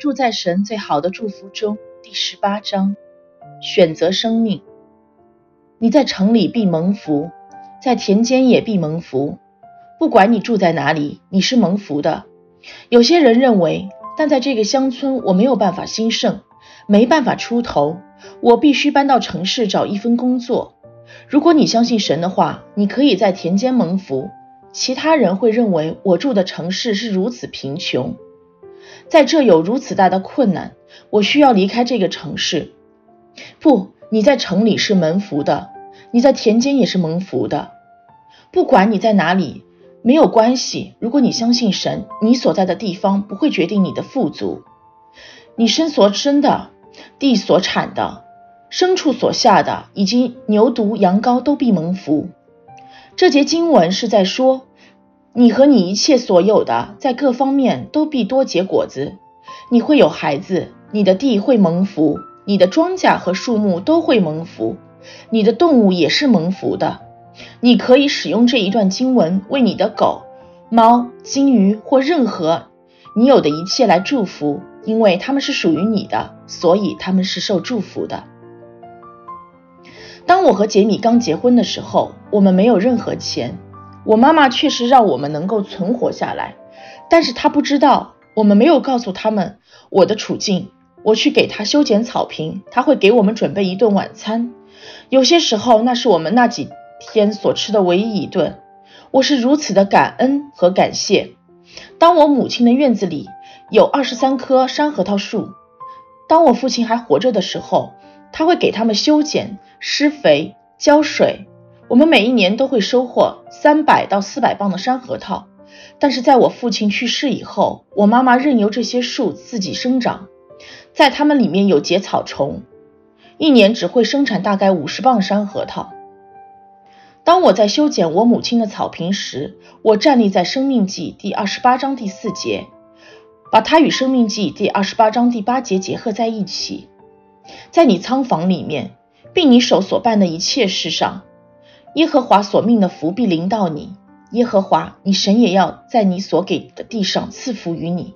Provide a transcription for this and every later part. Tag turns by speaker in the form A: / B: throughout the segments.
A: 住在神最好的祝福中，第十八章：选择生命。你在城里必蒙福，在田间也必蒙福。不管你住在哪里，你是蒙福的。有些人认为，但在这个乡村我没有办法兴盛，没办法出头，我必须搬到城市找一份工作。如果你相信神的话，你可以在田间蒙福。其他人会认为我住的城市是如此贫穷。在这有如此大的困难，我需要离开这个城市。不，你在城里是蒙福的，你在田间也是蒙福的。不管你在哪里，没有关系。如果你相信神，你所在的地方不会决定你的富足。你身所生的，地所产的，牲畜所下的，以及牛犊羊羔都必蒙福。这节经文是在说。你和你一切所有的，在各方面都必多结果子。你会有孩子，你的地会蒙福，你的庄稼和树木都会蒙福，你的动物也是蒙福的。你可以使用这一段经文为你的狗、猫、金鱼或任何你有的一切来祝福，因为它们是属于你的，所以它们是受祝福的。当我和杰米刚结婚的时候，我们没有任何钱。我妈妈确实让我们能够存活下来，但是她不知道，我们没有告诉他们我的处境。我去给她修剪草坪，她会给我们准备一顿晚餐，有些时候那是我们那几天所吃的唯一一顿。我是如此的感恩和感谢。当我母亲的院子里有二十三棵山核桃树，当我父亲还活着的时候，他会给他们修剪、施肥、浇水。我们每一年都会收获三百到四百磅的山核桃，但是在我父亲去世以后，我妈妈任由这些树自己生长，在它们里面有结草虫，一年只会生产大概五十磅山核桃。当我在修剪我母亲的草坪时，我站立在《生命记》第二十八章第四节，把它与《生命记》第二十八章第八节结合在一起，在你仓房里面，并你手所办的一切事上。耶和华所命的福必临到你，耶和华你神也要在你所给的地上赐福于你。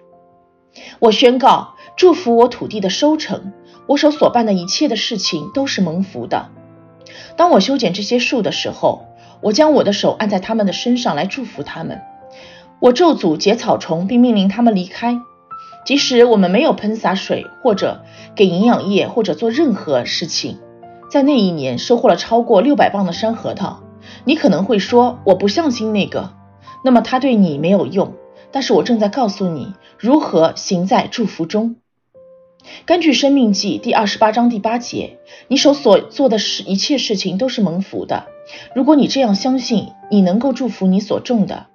A: 我宣告，祝福我土地的收成，我手所办的一切的事情都是蒙福的。当我修剪这些树的时候，我将我的手按在他们的身上来祝福他们。我咒诅结草虫，并命令他们离开。即使我们没有喷洒水，或者给营养液，或者做任何事情。在那一年收获了超过六百磅的山核桃，你可能会说我不相信那个，那么它对你没有用。但是我正在告诉你如何行在祝福中。根据《生命记》第二十八章第八节，你手所做的事一切事情都是蒙福的。如果你这样相信，你能够祝福你所种的，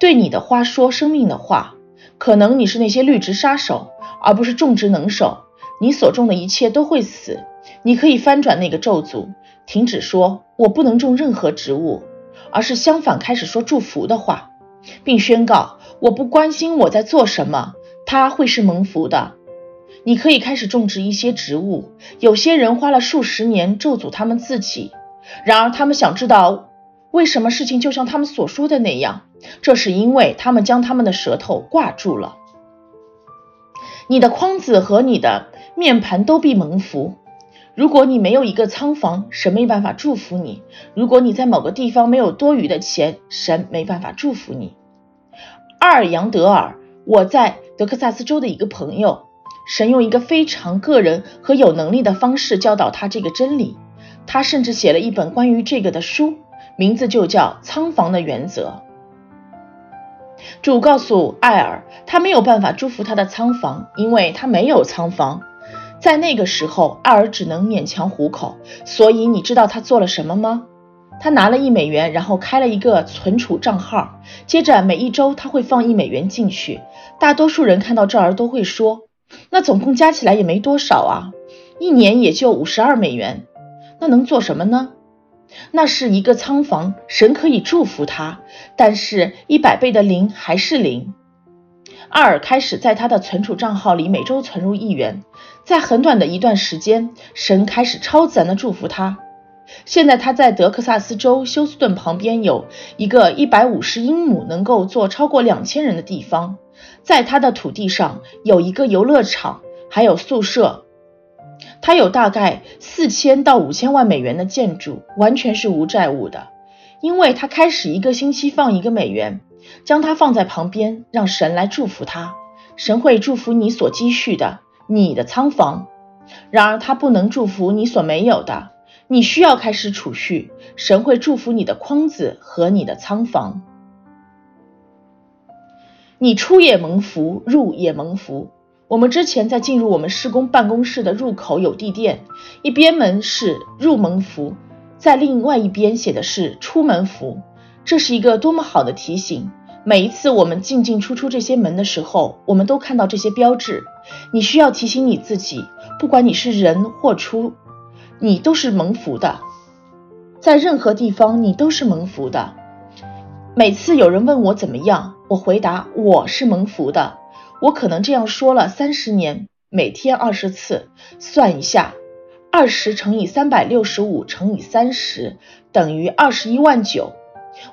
A: 对你的花说生命的话。可能你是那些绿植杀手，而不是种植能手。你所种的一切都会死。你可以翻转那个咒诅，停止说“我不能种任何植物”，而是相反开始说祝福的话，并宣告“我不关心我在做什么，它会是蒙福的”。你可以开始种植一些植物。有些人花了数十年咒诅他们自己，然而他们想知道为什么事情就像他们所说的那样，这是因为他们将他们的舌头挂住了。你的筐子和你的面盘都必蒙福。如果你没有一个仓房，神没办法祝福你；如果你在某个地方没有多余的钱，神没办法祝福你。阿尔扬德尔，我在德克萨斯州的一个朋友，神用一个非常个人和有能力的方式教导他这个真理。他甚至写了一本关于这个的书，名字就叫《仓房的原则》。主告诉艾尔，他没有办法祝福他的仓房，因为他没有仓房。在那个时候，艾尔只能勉强糊口。所以你知道他做了什么吗？他拿了一美元，然后开了一个存储账号。接着每一周他会放一美元进去。大多数人看到这儿都会说：“那总共加起来也没多少啊，一年也就五十二美元。那能做什么呢？那是一个仓房，神可以祝福他，但是一百倍的零还是零。”阿尔开始在他的存储账号里每周存入一元，在很短的一段时间，神开始超自然的祝福他。现在他在德克萨斯州休斯顿旁边有一个一百五十英亩能够坐超过两千人的地方，在他的土地上有一个游乐场，还有宿舍。他有大概四千到五千万美元的建筑，完全是无债务的，因为他开始一个星期放一个美元，将它放在旁边，让神来祝福他。神会祝福你所积蓄的，你的仓房。然而他不能祝福你所没有的，你需要开始储蓄。神会祝福你的筐子和你的仓房。你出也蒙福，入也蒙福。我们之前在进入我们施工办公室的入口有地垫，一边门是入门符，在另外一边写的是出门符。这是一个多么好的提醒！每一次我们进进出出这些门的时候，我们都看到这些标志。你需要提醒你自己，不管你是人或出，你都是蒙福的。在任何地方，你都是蒙福的。每次有人问我怎么样，我回答我是蒙福的。我可能这样说了三十年，每天二十次，算一下，二十乘以三百六十五乘以三十等于二十一万九。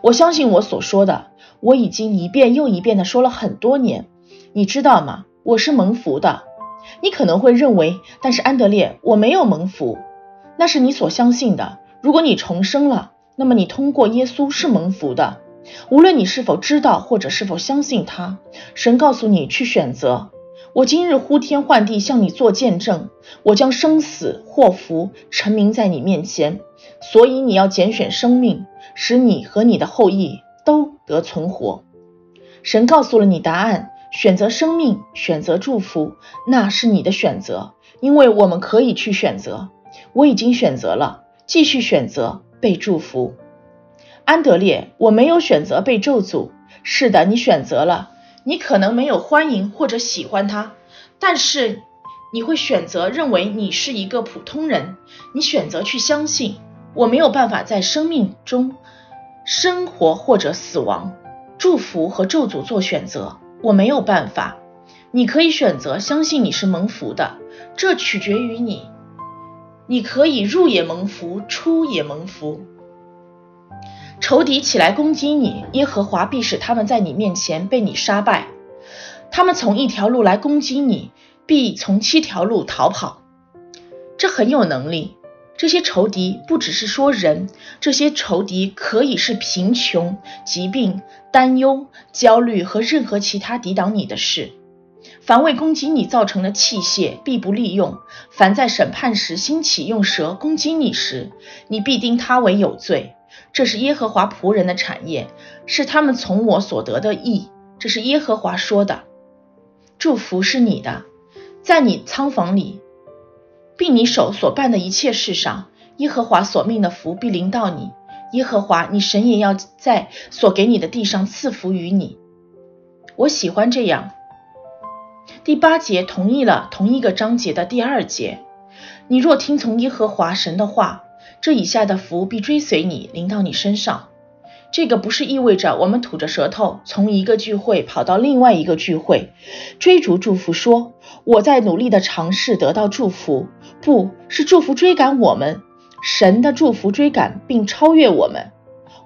A: 我相信我所说的，我已经一遍又一遍的说了很多年。你知道吗？我是蒙福的。你可能会认为，但是安德烈，我没有蒙福。那是你所相信的。如果你重生了，那么你通过耶稣是蒙福的。无论你是否知道或者是否相信他，神告诉你去选择。我今日呼天唤地向你做见证，我将生死祸福陈明在你面前，所以你要拣选生命，使你和你的后裔都得存活。神告诉了你答案，选择生命，选择祝福，那是你的选择，因为我们可以去选择。我已经选择了，继续选择被祝福。安德烈，我没有选择被咒诅。是的，你选择了。你可能没有欢迎或者喜欢他，但是你会选择认为你是一个普通人。你选择去相信。我没有办法在生命中生活或者死亡，祝福和咒诅做选择。我没有办法。你可以选择相信你是蒙福的，这取决于你。你可以入也蒙福，出也蒙福。仇敌起来攻击你，耶和华必使他们在你面前被你杀败。他们从一条路来攻击你，必从七条路逃跑。这很有能力。这些仇敌不只是说人，这些仇敌可以是贫穷、疾病、担忧、焦虑和任何其他抵挡你的事。凡为攻击你造成的器械，必不利用。凡在审判时兴起用蛇攻击你时，你必定他为有罪。这是耶和华仆人的产业，是他们从我所得的益。这是耶和华说的。祝福是你的，在你仓房里，并你手所办的一切事上，耶和华所命的福必临到你。耶和华你神也要在所给你的地上赐福于你。我喜欢这样。第八节同意了同一个章节的第二节。你若听从耶和华神的话。这以下的福必追随你，临到你身上。这个不是意味着我们吐着舌头从一个聚会跑到另外一个聚会，追逐祝福，说我在努力的尝试得到祝福，不是祝福追赶我们，神的祝福追赶并超越我们。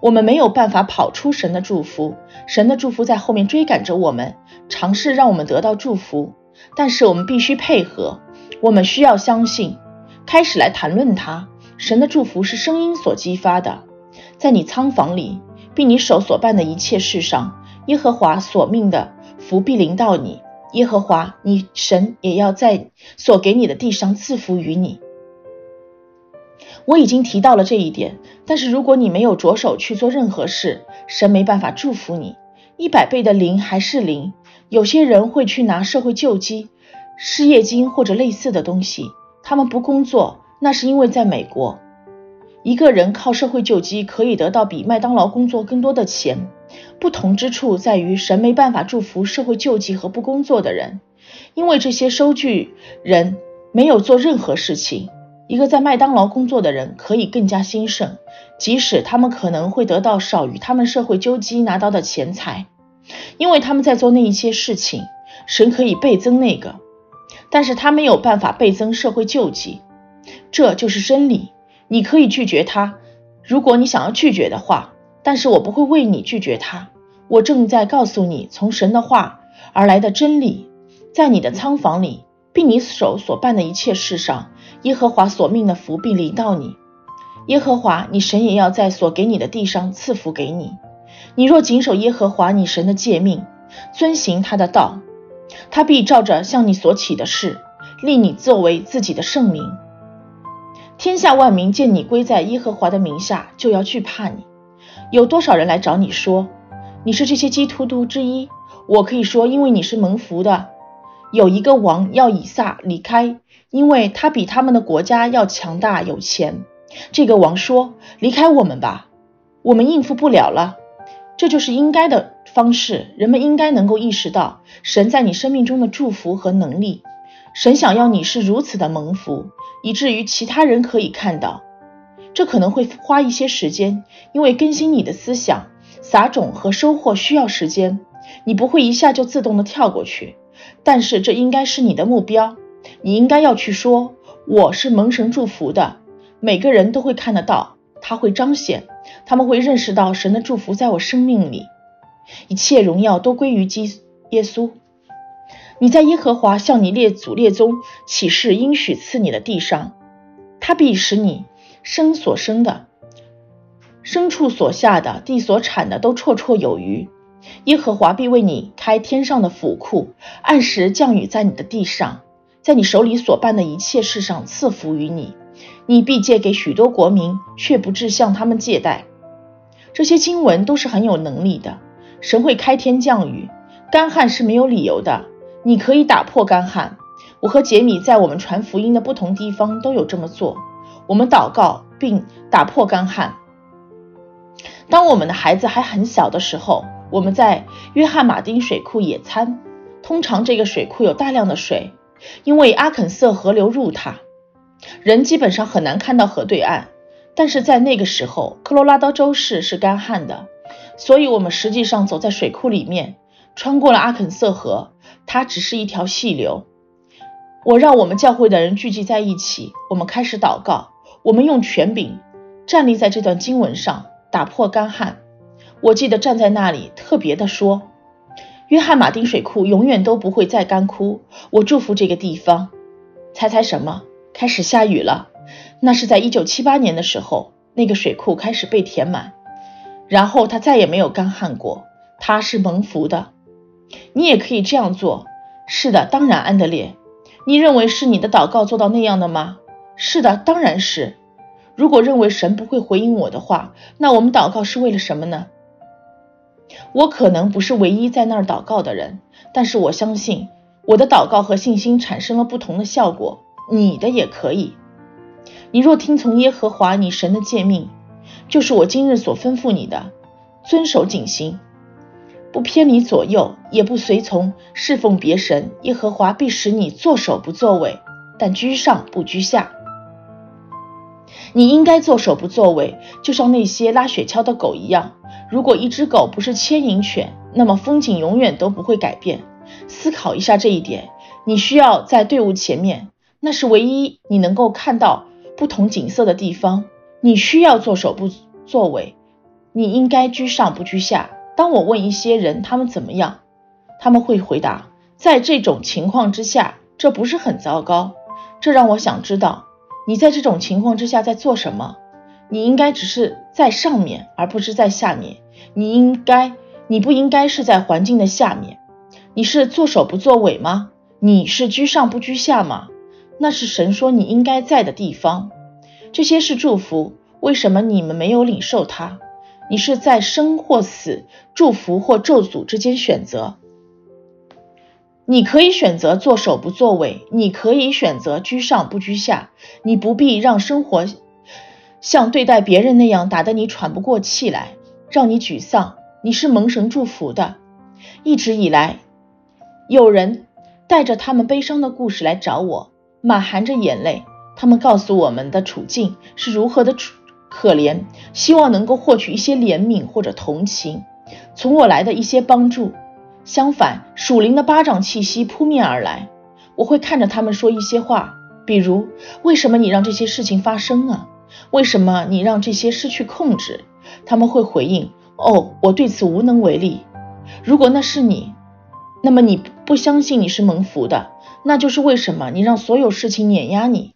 A: 我们没有办法跑出神的祝福，神的祝福在后面追赶着我们，尝试让我们得到祝福。但是我们必须配合，我们需要相信，开始来谈论它。神的祝福是声音所激发的，在你仓房里，并你手所办的一切事上，耶和华所命的福必临到你。耶和华你神也要在所给你的地上赐福于你。我已经提到了这一点，但是如果你没有着手去做任何事，神没办法祝福你。一百倍的零还是零。有些人会去拿社会救济、失业金或者类似的东西，他们不工作。那是因为在美国，一个人靠社会救济可以得到比麦当劳工作更多的钱。不同之处在于，神没办法祝福社会救济和不工作的人，因为这些收据人没有做任何事情。一个在麦当劳工作的人可以更加兴盛，即使他们可能会得到少于他们社会救济拿到的钱财，因为他们在做那一些事情，神可以倍增那个，但是他没有办法倍增社会救济。这就是真理。你可以拒绝他，如果你想要拒绝的话，但是我不会为你拒绝他。我正在告诉你，从神的话而来的真理，在你的仓房里，并你手所办的一切事上，耶和华所命的福必临到你。耶和华你神也要在所给你的地上赐福给你。你若谨守耶和华你神的诫命，遵行他的道，他必照着向你所起的事，立你作为自己的圣名。天下万民见你归在耶和华的名下，就要惧怕你。有多少人来找你说，你是这些基督徒之一？我可以说，因为你是蒙福的。有一个王要以撒离开，因为他比他们的国家要强大有钱。这个王说：“离开我们吧，我们应付不了了。”这就是应该的方式。人们应该能够意识到神在你生命中的祝福和能力。神想要你是如此的蒙福，以至于其他人可以看到。这可能会花一些时间，因为更新你的思想、撒种和收获需要时间。你不会一下就自动的跳过去，但是这应该是你的目标。你应该要去说：“我是蒙神祝福的。”每个人都会看得到，他会彰显，他们会认识到神的祝福在我生命里，一切荣耀都归于基耶稣。你在耶和华向你列祖列宗起誓应许赐你的地上，他必使你生所生的、牲畜所下的、地所产的都绰绰有余。耶和华必为你开天上的府库，按时降雨在你的地上，在你手里所办的一切事上赐福于你。你必借给许多国民，却不至向他们借贷。这些经文都是很有能力的。神会开天降雨，干旱是没有理由的。你可以打破干旱。我和杰米在我们传福音的不同地方都有这么做。我们祷告并打破干旱。当我们的孩子还很小的时候，我们在约翰马丁水库野餐。通常这个水库有大量的水，因为阿肯色河流入它。人基本上很难看到河对岸，但是在那个时候，科罗拉多州市是干旱的，所以我们实际上走在水库里面，穿过了阿肯色河，它只是一条细流。我让我们教会的人聚集在一起，我们开始祷告，我们用权柄站立在这段经文上，打破干旱。我记得站在那里特别的说：“约翰马丁水库永远都不会再干枯。”我祝福这个地方。猜猜什么？开始下雨了，那是在一九七八年的时候，那个水库开始被填满，然后它再也没有干旱过。它是蒙福的，你也可以这样做。是的，当然，安德烈，你认为是你的祷告做到那样的吗？是的，当然是。如果认为神不会回应我的话，那我们祷告是为了什么呢？我可能不是唯一在那儿祷告的人，但是我相信我的祷告和信心产生了不同的效果。你的也可以。你若听从耶和华你神的诫命，就是我今日所吩咐你的，遵守谨行，不偏离左右，也不随从侍奉别神，耶和华必使你作首不作尾，但居上不居下。你应该作首不作尾，就像那些拉雪橇的狗一样。如果一只狗不是牵引犬，那么风景永远都不会改变。思考一下这一点，你需要在队伍前面。那是唯一你能够看到不同景色的地方。你需要做首不作为，你应该居上不居下。当我问一些人他们怎么样，他们会回答：在这种情况之下，这不是很糟糕。这让我想知道你在这种情况之下在做什么。你应该只是在上面，而不是在下面。你应该，你不应该是在环境的下面。你是做首不作尾吗？你是居上不居下吗？那是神说你应该在的地方，这些是祝福。为什么你们没有领受它？你是在生或死、祝福或咒诅之间选择。你可以选择做首不作尾，你可以选择居上不居下。你不必让生活像对待别人那样打得你喘不过气来，让你沮丧。你是蒙神祝福的。一直以来，有人带着他们悲伤的故事来找我。满含着眼泪，他们告诉我们的处境是如何的处可怜，希望能够获取一些怜悯或者同情，从我来的一些帮助。相反，属灵的巴掌气息扑面而来，我会看着他们说一些话，比如：“为什么你让这些事情发生啊？为什么你让这些失去控制？他们会回应：哦，我对此无能为力。如果那是你，那么你不相信你是蒙福的，那就是为什么你让所有事情碾压你？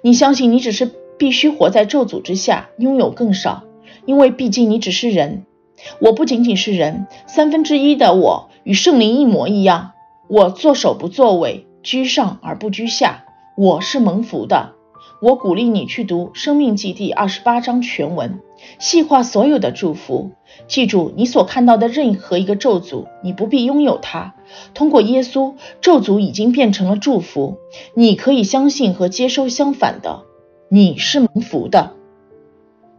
A: 你相信你只是必须活在咒诅之下，拥有更少，因为毕竟你只是人。我不仅仅是人，三分之一的我与圣灵一模一样。我作首不作尾，居上而不居下。我是蒙福的。我鼓励你去读《生命记》第二十八章全文，细化所有的祝福。记住，你所看到的任何一个咒诅，你不必拥有它。通过耶稣，咒诅已经变成了祝福。你可以相信和接收相反的。你是蒙福的。